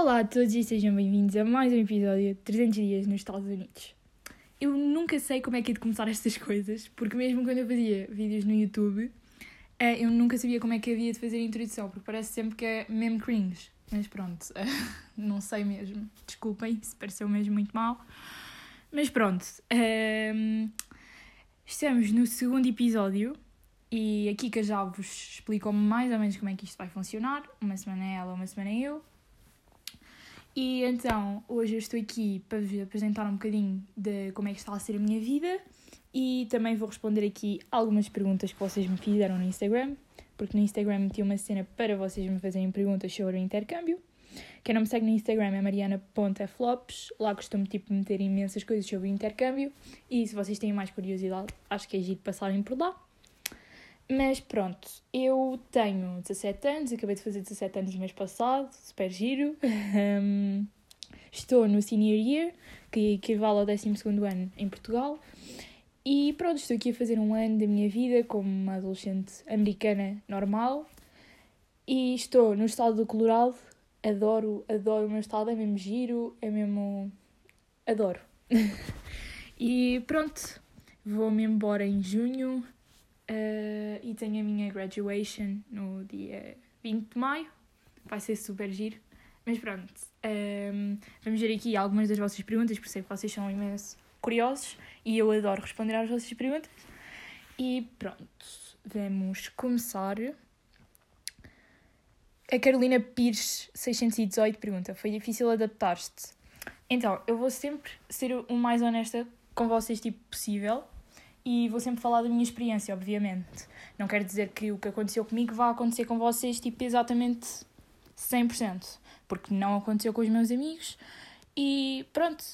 Olá a todos e sejam bem-vindos a mais um episódio de 300 dias nos Estados Unidos. Eu nunca sei como é que é de começar estas coisas, porque mesmo quando eu fazia vídeos no YouTube, eh, eu nunca sabia como é que havia de fazer a introdução, porque parece sempre que é mesmo cringe. Mas pronto, não sei mesmo. Desculpem se pareceu mesmo muito mal. Mas pronto, ehm, estamos no segundo episódio e aqui que já vos explicou mais ou menos como é que isto vai funcionar. Uma semana é ela, uma semana é eu. E então, hoje eu estou aqui para vos apresentar um bocadinho de como é que está a ser a minha vida e também vou responder aqui algumas perguntas que vocês me fizeram no Instagram, porque no Instagram meti uma cena para vocês me fazerem perguntas sobre o intercâmbio. Quem não me segue no Instagram é mariana.flops, lá costumo tipo meter imensas coisas sobre o intercâmbio e se vocês têm mais curiosidade, acho que é giro passarem por lá. Mas pronto, eu tenho 17 anos, acabei de fazer 17 anos no mês passado, super giro. Um, estou no senior year, que equivale ao 12 ano em Portugal. E pronto, estou aqui a fazer um ano da minha vida como uma adolescente americana normal. E estou no estado do Colorado. Adoro, adoro o meu estado, é mesmo giro, é mesmo. Adoro. e pronto, vou-me embora em junho Uh, e tenho a minha graduation no dia 20 de maio. Vai ser super giro. Mas pronto, um, ehm, vamos ver aqui algumas das vossas perguntas, porque sei que vocês são imenso curiosos e eu adoro responder às vossas perguntas. E pronto, vamos começar. A Carolina Pires 618 pergunta: Foi difícil adaptar-te? Então, eu vou sempre ser o mais honesta com vocês tipo possível e vou sempre falar da minha experiência, obviamente. Não quer dizer que o que aconteceu comigo vá acontecer com vocês, tipo, exatamente 100%, porque não aconteceu com os meus amigos e pronto.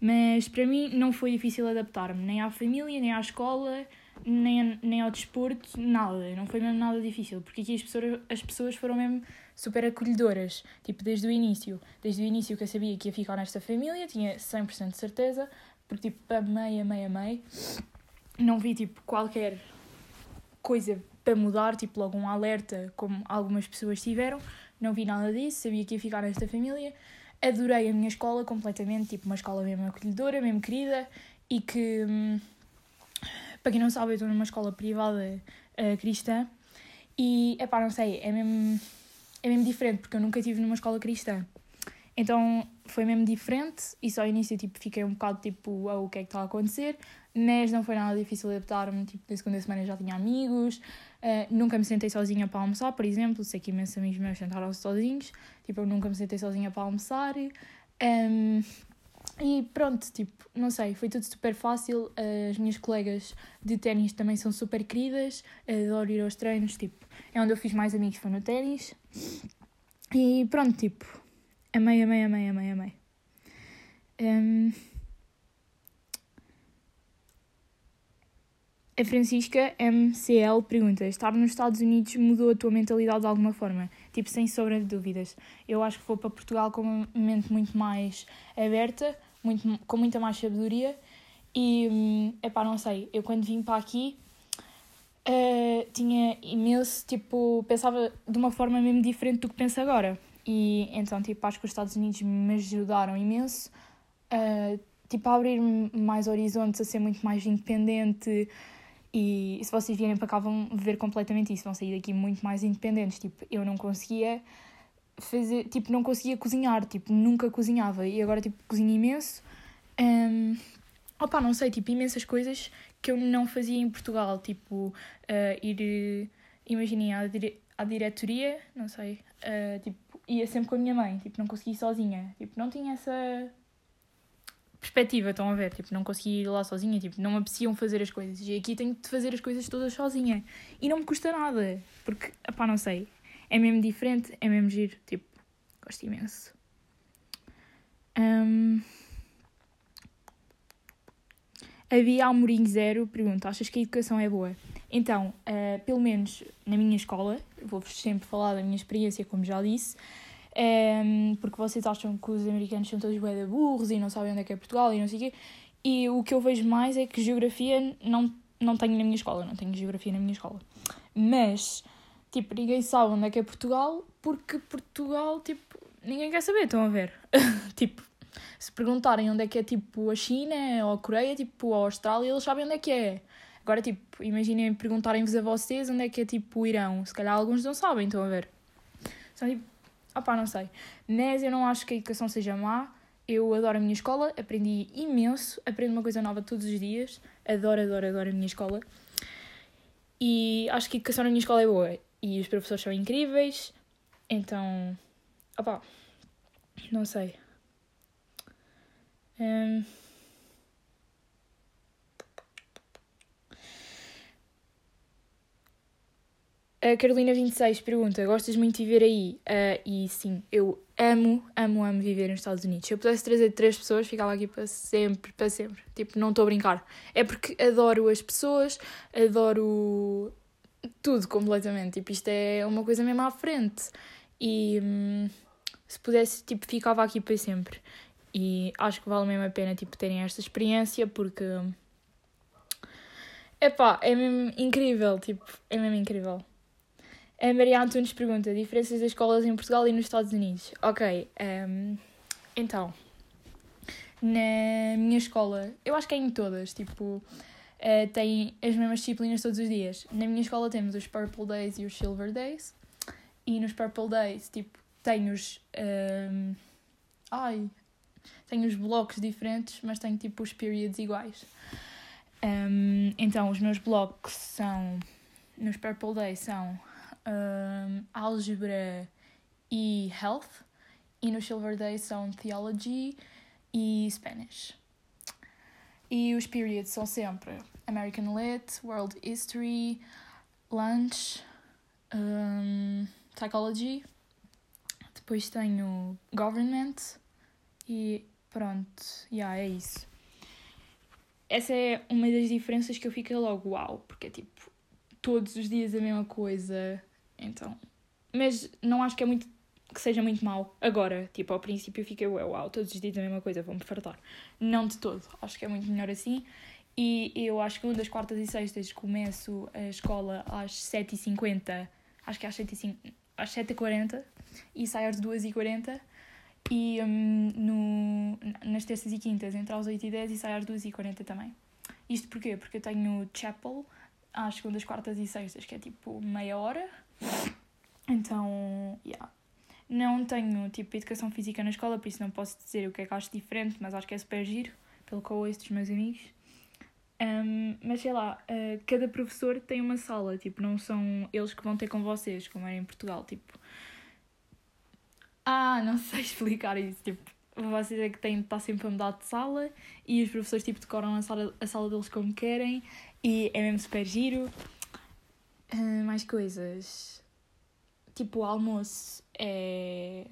Mas para mim não foi difícil adaptar-me, nem à família, nem à escola, nem, nem ao desporto, nada. Não foi mesmo nada difícil, porque aqui as pessoas, as pessoas foram mesmo super acolhedoras, tipo, desde o início. Desde o início que eu sabia que ia ficar nesta família, tinha 100% de certeza, porque tipo, amei, amei, amei. Não vi tipo qualquer coisa para mudar, tipo logo um alerta, como algumas pessoas tiveram. Não vi nada disso, sabia que ia ficar nesta família. Adorei a minha escola completamente, tipo uma escola mesmo acolhedora, mesmo querida e que, hum, para quem não sabe, eu estou numa escola privada uh, cristã e, é pá, não sei, é mesmo, é mesmo diferente porque eu nunca estive numa escola cristã. Então foi mesmo diferente. E só ao início tipo, fiquei um bocado tipo, oh, o que é que está a acontecer, mas não foi nada difícil adaptar-me, tipo, na segunda semana já tinha amigos, uh, nunca me sentei sozinha para almoçar, por exemplo, sei que imensos amigos meus sentaram-se sozinhos, tipo, eu nunca me sentei sozinha para almoçar, um, e pronto, tipo, não sei, foi tudo super fácil, as minhas colegas de ténis também são super queridas, adoro ir aos treinos, tipo, é onde eu fiz mais amigos, foi no ténis, e pronto, tipo, Amei, amei, amei, amei, amei. Um, a Francisca MCL pergunta: Estar nos Estados Unidos mudou a tua mentalidade de alguma forma? Tipo, sem sombra de dúvidas. Eu acho que vou para Portugal com uma mente muito mais aberta, muito, com muita mais sabedoria. E, é hum, pá, não sei, eu quando vim para aqui uh, tinha imenso, tipo, pensava de uma forma mesmo diferente do que penso agora. E então, tipo, acho que os Estados Unidos me ajudaram imenso tipo, a abrir mais horizontes, a ser muito mais independente. E se vocês vierem para cá vão ver completamente isso, vão sair daqui muito mais independentes. Tipo, eu não conseguia fazer, tipo, não conseguia cozinhar, tipo, nunca cozinhava. E agora, tipo, cozinho imenso. Um, opa, não sei, tipo, imensas coisas que eu não fazia em Portugal. Tipo, uh, ir, imaginem, à diretoria, não sei, uh, tipo, ia sempre com a minha mãe, tipo, não conseguia ir sozinha, tipo, não tinha essa perspectiva, estão a ver, tipo, não conseguia ir lá sozinha, tipo, não me apreciam fazer as coisas, e aqui tenho de fazer as coisas todas sozinha, e não me custa nada, porque, pá, não sei, é mesmo diferente, é mesmo giro, tipo, gosto imenso. Um... A Bia Almorim Zero pergunta: Achas que a educação é boa? Então, uh, pelo menos na minha escola, vou-vos sempre falar da minha experiência, como já disse, um, ehm, porque vocês acham que os americanos são todos bué burros e não sabem onde é que é Portugal e não sei o quê. E o que eu vejo mais é que geografia não, não tenho na minha escola, não tenho geografia na minha escola. Mas, tipo, ninguém sabe onde é que é Portugal porque Portugal, tipo, ninguém quer saber, estão a ver? tipo, se perguntarem onde é que é tipo a China ou a Coreia, tipo, ou a Austrália, eles sabem onde é que é. Agora, tipo, imaginem perguntarem-vos a vocês onde é que é tipo o Irão. Se calhar alguns não sabem, estão a ver? São tipo, opá, não sei. Mas eu não acho que a educação seja má. Eu adoro a minha escola, aprendi imenso, aprendo uma coisa nova todos os dias. Adoro, adoro, adoro a minha escola. E acho que a educação na minha escola é boa. E os professores são incríveis. Então, opá, não sei. Um... A Carolina26 pergunta: Gostas muito de viver aí? Uh, e sim, eu amo, amo, amo viver nos Estados Unidos. Se eu pudesse trazer três pessoas, ficava aqui para sempre, para sempre. Tipo, não estou a brincar. É porque adoro as pessoas, adoro tudo completamente. Tipo, isto é uma coisa mesmo à frente. E hum, se pudesse, tipo, ficava aqui para sempre. E acho que vale mesmo a pena, tipo, terem esta experiência porque. Epá, é mesmo incrível, tipo, é mesmo incrível. A Maria Antunes pergunta: diferenças das escolas em Portugal e nos Estados Unidos? Ok, um, ehm, então, na minha escola, eu acho que é em todas, tipo, uh, tem as mesmas disciplinas todos os dias. Na minha escola temos os Purple Days e os Silver Days, e nos Purple Days, tipo, tem os. Um, ehm, ai, tem os blocos diferentes, mas tem tipo os periods iguais. Um, ehm, então, os meus blocos são. Nos Purple Days são um, álgebra e health, e no Silver Day são theology e Spanish. E os periods são sempre American Lit, World History, Lunch, um, Psychology. Depois tenho Government e pronto, yeah, é isso. Essa é uma das diferenças que eu fiquei logo uau, porque é tipo todos os dias a mesma coisa, então. Mas não acho que é muito que seja muito mau agora. Tipo, ao princípio fiquei uau, uau, todos os dias a mesma coisa, vou-me fartar. Não de todo. Acho que é muito melhor assim. E eu acho que das quartas e sextas começo a escola às 7h50, acho que às 7h50, às 7h40 e saio às 2h40 e um, no, nas terças e quintas entre às 8h10 e saio às 2h40 também. Isto porquê? Porque eu tenho chapel às segundas, quartas e sextas, que é tipo meia hora então, yeah. Não tenho, tipo, educação física na escola, por isso não posso dizer o que é que acho diferente, mas acho que é super giro, pelo que eu ouço dos meus amigos. Um, mas sei lá, uh, cada professor tem uma sala, tipo, não são eles que vão ter com vocês, como era em Portugal, tipo. Ah, não sei explicar isso, tipo, vocês é que têm de estar sempre a mudar de sala e os professores, tipo, decoram a sala, a sala deles como querem e é mesmo super giro. Uh, mais coisas. Tipo, o almoço é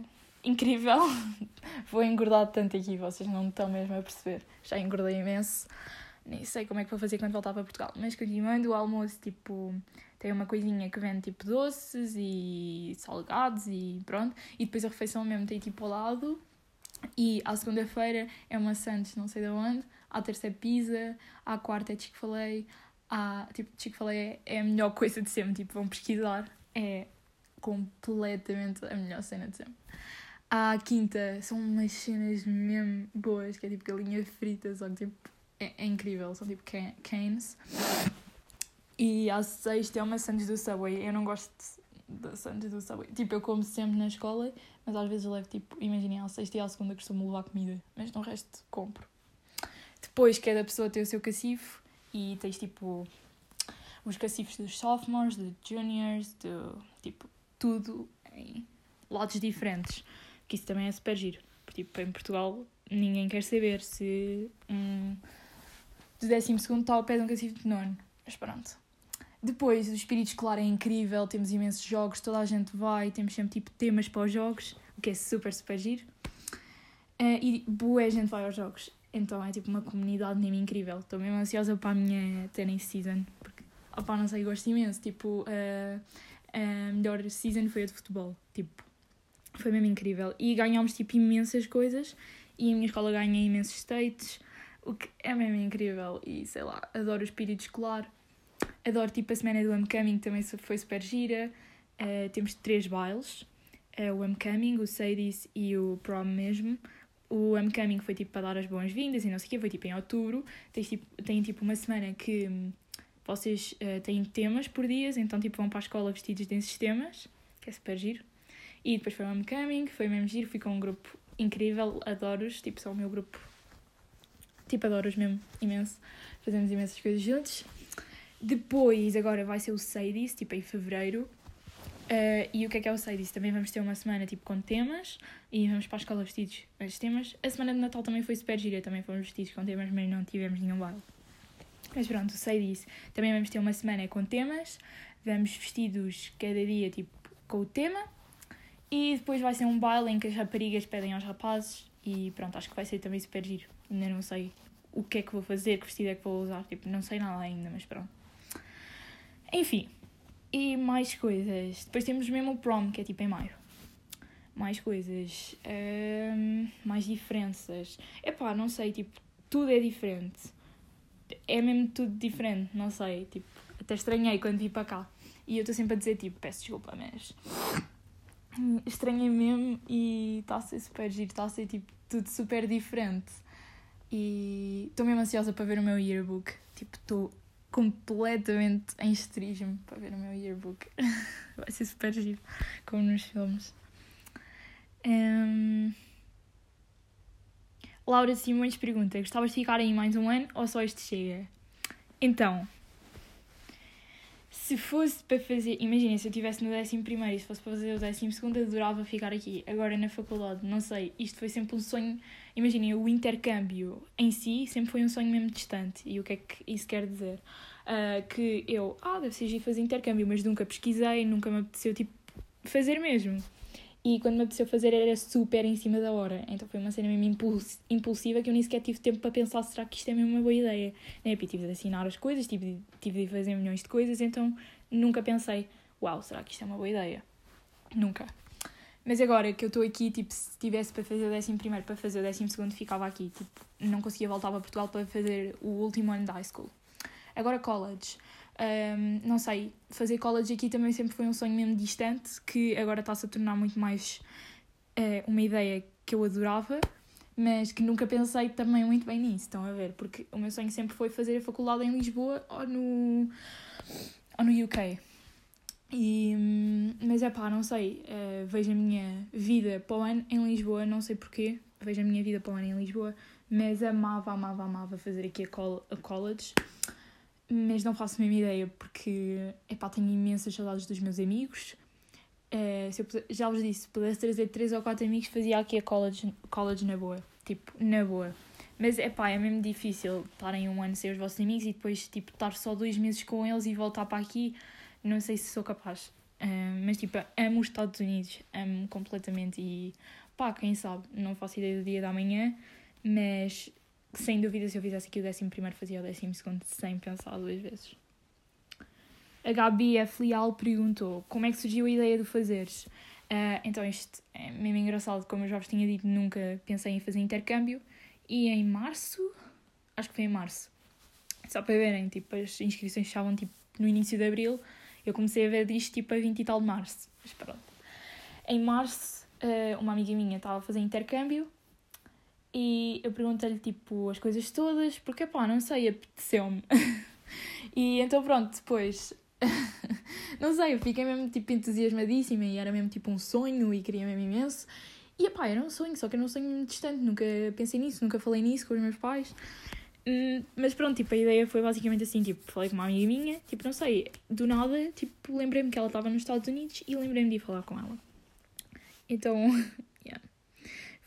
incrível. vou engordar tanto aqui, vocês não estão mesmo a perceber. Já engordei imenso. Nem sei como é que vou fazer quando voltar para Portugal. Mas continuando, o almoço, tipo, tem uma coisinha que vende tipo doces e salgados e pronto. E depois a refeição mesmo tem tipo ao lado. E à segunda-feira é uma Santos, não sei de onde. À terça é pizza. À quarta é Chick-fil-A ah, tipo, Chico falei é a melhor coisa de sempre, tipo, vão pesquisar, é completamente a melhor cena de sempre. À quinta são umas cenas mesmo boas, que é tipo galinha frita, só que tipo, é, é incrível, são tipo canes. E à sexta é uma sandes do Subway, eu não gosto da sandes do Subway. Tipo, eu como sempre na escola, mas às vezes eu levo tipo, imaginem, à sexta e à segunda costumo levar comida, mas no resto compro. Depois cada pessoa tem o seu cacifo e tens tipo os cacifes dos sophomores, dos juniors, do, tipo, tudo em lados diferentes. Que isso também é super giro. Porque, tipo, em Portugal ninguém quer saber se um do décimo segundo está ao pé de um cacifo de nono. Mas pronto. Depois, o espírito escolar é incrível, temos imensos jogos, toda a gente vai, temos sempre tipo temas para os jogos, o que é super, super giro. Uh, e boa gente vai aos jogos. Então é tipo uma comunidade mesmo incrível. Estou mesmo ansiosa para a minha tennis season. Porque, opá, não sei, gosto imenso. Tipo, uh, a melhor season foi a de futebol. Tipo, foi mesmo incrível. E ganhámos tipo imensas coisas. E a minha escola ganha imensos states. O que é mesmo incrível. E sei lá, adoro o espírito escolar. Adoro tipo a semana do homecoming também foi super gira. Uh, temos três bailes. é o Homecoming, o Sadie's e o Prom mesmo. O Homecoming foi tipo para dar as boas-vindas e não sei o quê, foi tipo em outubro. Tem tipo, tem, tipo uma semana que hum, vocês uh, têm temas por dias, então tipo vão para a escola vestidos desses temas, que é super giro. E depois foi o Homecoming, foi mesmo giro, fui com um grupo incrível, adoro-os, tipo, são o meu grupo. Tipo, adoro-os mesmo, imenso. Fazemos imensas coisas juntos. Depois, agora vai ser o Sadie's, tipo, em fevereiro. Uh, e o que é que é o Sadie's? Também vamos ter uma semana, tipo, com temas. E vamos para a escola vestidos os temas. A semana de Natal também foi super gira, também fomos vestidos com temas, mas não tivemos nenhum baile. Mas pronto, o Sadie's. Também vamos ter uma semana com temas. Vamos vestidos cada dia, tipo, com o tema. E depois vai ser um baile em que as raparigas pedem aos rapazes. E pronto, acho que vai ser também super giro. Ainda não sei o que é que vou fazer, que vestido é que vou usar. Tipo, não sei nada ainda, mas pronto. Enfim, e mais coisas. Depois temos mesmo o prom, que é tipo em maio. Mais coisas. Um, mais diferenças. Epá, não sei, tipo, tudo é diferente. É mesmo tudo diferente, não sei. Tipo, até estranhei quando vim para cá. E eu estou sempre a dizer, tipo, peço desculpa, mas. Estranhei mesmo e está a ser super giro, está a ser tipo tudo super diferente. E estou mesmo ansiosa para ver o meu yearbook. Tipo, estou completamente em esterismo para ver o meu yearbook. Vai ser super giro, como nos filmes. Um... Laura Simões pergunta: Gostavas de ficar aí mais um ano ou só este chega? Então, se fosse para fazer. Imagina, se eu estivesse no décimo primeiro e se fosse para fazer o décimo segundo, adorava ficar aqui. Agora na faculdade, não sei, isto foi sempre um sonho. Imaginem, o intercâmbio em si sempre foi um sonho mesmo distante. E o que é que isso quer dizer? Uh, que eu, ah, deve ser fazer intercâmbio, mas nunca pesquisei, nunca me apeteceu tipo fazer mesmo. E quando me apeteceu fazer era super em cima da hora. Então foi uma cena mesmo impulsiva que eu nem sequer tive tempo para pensar será que isto é mesmo uma boa ideia. Né? tive de assinar as coisas, tive de, tive de fazer milhões de coisas, então nunca pensei, uau, será que isto é uma boa ideia? Nunca. Mas agora que eu estou aqui, tipo, se tivesse para fazer o décimo primeiro, para fazer o décimo segundo, ficava aqui. Tipo, não conseguia voltar para Portugal para fazer o último ano da high school. Agora college. Um, não sei, fazer college aqui também sempre foi um sonho mesmo distante, que agora está-se a tornar muito mais uh, uma ideia que eu adorava, mas que nunca pensei também muito bem nisso, estão a ver? Porque o meu sonho sempre foi fazer a faculdade em Lisboa ou no, ou no UK. E, hum, mas é pá, não sei, uh, vejo a minha vida para o ano em Lisboa, não sei porquê, vejo a minha vida para o ano em Lisboa, mas amava, amava, amava fazer aqui a, col a college mas não faço a mesma ideia porque epá, tenho imensas saudades dos meus amigos. Uh, se eu, já vos disse, se pudesse trazer três ou quatro amigos, fazia aqui a college, college na boa. Tipo, na boa. Mas epá, é mesmo difícil estarem um ano sem os vossos amigos e depois tipo, estar só dois meses com eles e voltar para aqui. Não sei se sou capaz. Uh, mas tipo, amo os Estados Unidos, amo completamente e pá, quem sabe, não faço ideia do dia da manhã, mas sem dúvida, se eu fizesse aqui o décimo primeiro, fazia o décimo segundo sem pensar duas vezes. A Gabi F. Leal perguntou como é que surgiu a ideia de fazeres. Uh, então, isto é mesmo engraçado, como eu já vos tinha dito, nunca pensei em fazer intercâmbio. E em março, acho que foi em março, só para verem, tipo, as inscrições estavam tipo, no início de abril, eu comecei a ver disto tipo a 20 e tal de março. Mas pronto. Em março, uh, uma amiga minha estava a fazer intercâmbio e eu perguntei-lhe, tipo, as coisas todas, porque, pá, não sei, apeteceu-me. e então, pronto, depois... não sei, eu fiquei mesmo, tipo, entusiasmadíssima e era mesmo, tipo, um sonho e queria mesmo imenso. E, pá, era um sonho, só que era um sonho distante, nunca pensei nisso, nunca falei nisso com os meus pais. Hum, mas pronto, tipo, a ideia foi basicamente assim, tipo, falei com uma amiga minha, tipo, não sei, do nada, tipo, lembrei-me que ela estava nos Estados Unidos e lembrei-me de ir falar com ela. Então,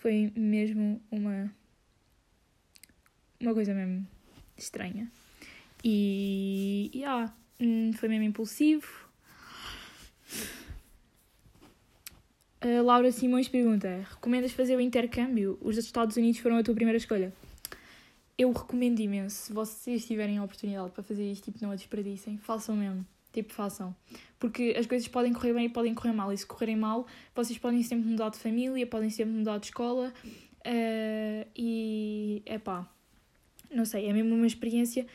foi mesmo uma uma coisa mesmo estranha. E, yeah, hum, foi mesmo impulsivo. A Laura Simões pergunta: Recomendas fazer o intercâmbio? Os Estados Unidos foram a tua primeira escolha? Eu recomendo imenso. Se vocês tiverem a oportunidade para fazer isto, tipo, não a desperdicem. Façam mesmo. Tipo, façam. Porque as coisas podem correr bem e podem correr mal. E se correrem mal, vocês podem sempre mudar de família, podem sempre mudar de escola. Uh, e é pá, não sei, é mesmo uma experiência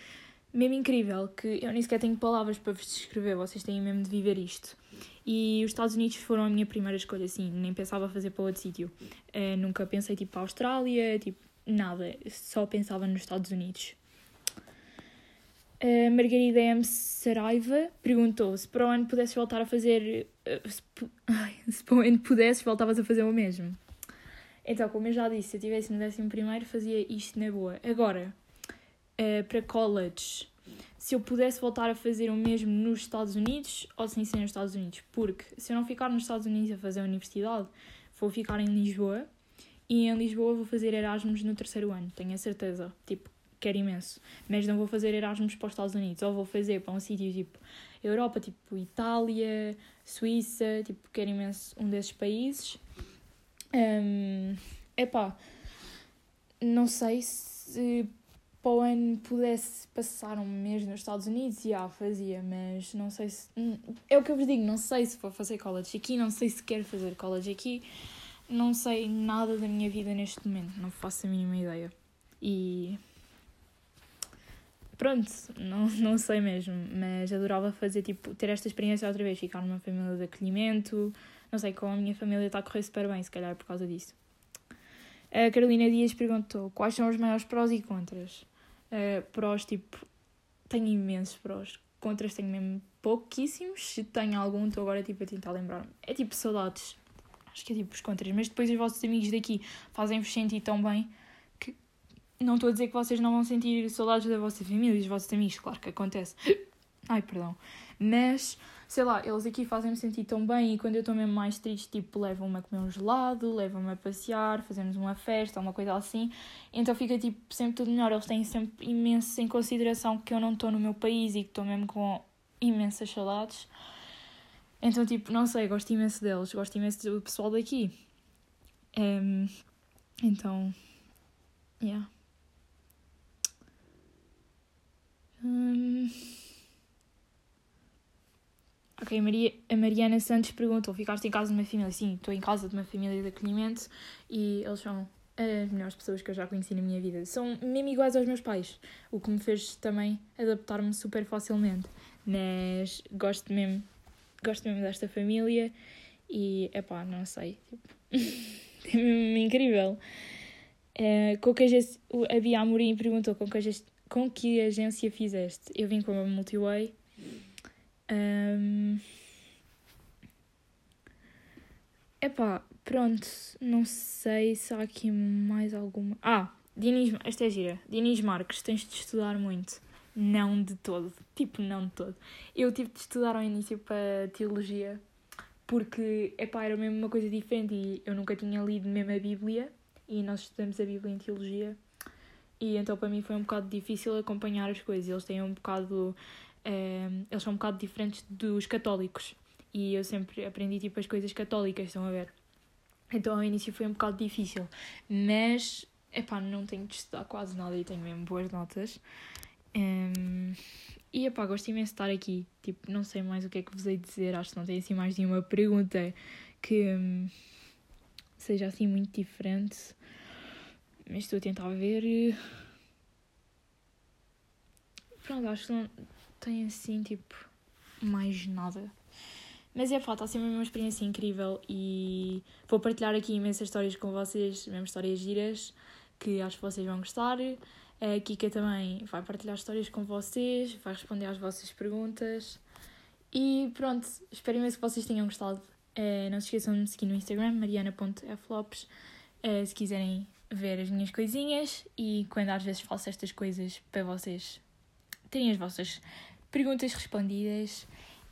mesmo incrível que eu nem sequer tenho palavras para vos descrever, vocês têm mesmo de viver isto. E os Estados Unidos foram a minha primeira escolha, assim, nem pensava fazer para outro sítio. Uh, nunca pensei tipo para a Austrália, tipo, nada, só pensava nos Estados Unidos. A Margarida M. Saraiva perguntou se para o ano pudesses voltar a fazer. Se, ai, se para o ano pudesses, voltavas a fazer o mesmo. Então, como eu já disse, se eu estivesse no décimo primeiro, fazia isto na boa. Agora, uh, para college, se eu pudesse voltar a fazer o mesmo nos Estados Unidos ou sem ser nos Estados Unidos. Porque se eu não ficar nos Estados Unidos a fazer a universidade, vou ficar em Lisboa e em Lisboa vou fazer Erasmus no terceiro ano, tenho a certeza. Tipo, quero imenso. Mas não vou fazer Erasmus para os Estados Unidos, ou vou fazer para um sítio tipo Europa, tipo Itália, Suíça, tipo, quero imenso um desses países. Um, epá, não sei se para o ano pudesse passar um mês nos Estados Unidos, já fazia, mas não sei se. Hum, é o que eu vos digo, não sei se vou fazer college aqui, não sei se quero fazer college aqui, não sei nada da minha vida neste momento, não faço a mínima ideia. E. Pronto, não, não sei mesmo, mas adorava fazer, tipo, ter esta experiência outra vez, ficar numa família de acolhimento. Não sei, com a minha família está a correr super bem, se calhar por causa disso. A Carolina Dias perguntou quais são os maiores prós e contras. Uh, prós, tipo, tenho imensos prós. Contras tenho mesmo pouquíssimos. Se tenho algum, estou agora tipo, a tentar lembrar-me. É tipo saudades. Acho que é tipo os contras. Mas depois os vossos amigos daqui fazem-vos sentir tão bem não estou a dizer que vocês não vão sentir saudades da vossa família e dos vossos amigos. Claro que acontece. Ai, perdão. Mas sei lá, eles aqui fazem-me sentir tão bem e quando eu estou mesmo mais triste, tipo, levam-me a comer um gelado, levam-me a passear, fazemos uma festa, uma coisa assim. Então fica, tipo, sempre tudo melhor. Eles têm sempre imenso em consideração que eu não estou no meu país e que estou mesmo com imensas saudades. Então, tipo, não sei, gosto imenso deles, gosto imenso do pessoal daqui. Um, então, yeah. Um... Ok, Maria, a Mariana Santos perguntou: ficaste em casa de uma família? Sim, estou em casa de uma família de acolhimento e eles são as melhores pessoas que eu já conheci na minha vida. São mesmo iguais aos meus pais, o que me fez também adaptar-me super facilmente. Mas gosto mesmo, gosto mesmo desta família e, epá, não sei, tipo, é incrível. Uh, com que a Bia Amorim perguntou com que, com que agência fizeste? Eu vim com a Multiway um... Epá, pronto, não sei se há aqui mais alguma. Ah, Dinis, esta é gira. Dinis Marques, tens de estudar muito. Não de todo. Tipo, não de todo. Eu tive de estudar ao início para teologia porque, epá, era mesmo uma coisa diferente e eu nunca tinha lido mesmo a Bíblia e nós estudamos a Bíblia em teologia e então para mim foi um bocado difícil acompanhar as coisas. Eles têm um bocado Ehm, eles são um bocado diferentes dos católicos. E eu sempre aprendi tipo as coisas católicas, estão a ver? Então ao início foi um bocado difícil. Mas, epá, não tenho de estudar quase nada e tenho mesmo boas notas. Um, ehm, e epá, gosto imenso de estar aqui. Tipo, não sei mais o que é que vos hei de dizer. Acho que não tem assim mais nenhuma pergunta que um, seja assim muito diferente. Mas estou a tentar ver. Pronto, acho que não, tem assim, tipo, mais nada. Mas é fato, está sempre uma experiência incrível e vou partilhar aqui imensas histórias com vocês, mesmo histórias giras, que acho que vocês vão gostar. A Kika também vai partilhar histórias com vocês, vai responder às vossas perguntas. E pronto, espero imenso que vocês tenham gostado. Uh, não se esqueçam de me seguir no Instagram, mariana.flopes, uh, se quiserem ver as minhas coisinhas e quando às vezes faço estas coisas para vocês terem as vossas perguntas respondidas.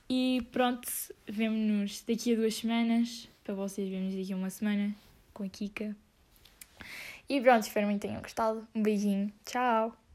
E pronto, vemo-nos daqui a duas semanas. Para vocês, vemos daqui a uma semana com a Kika. E pronto, espero muito que tenham gostado. Um beijinho. Tchau!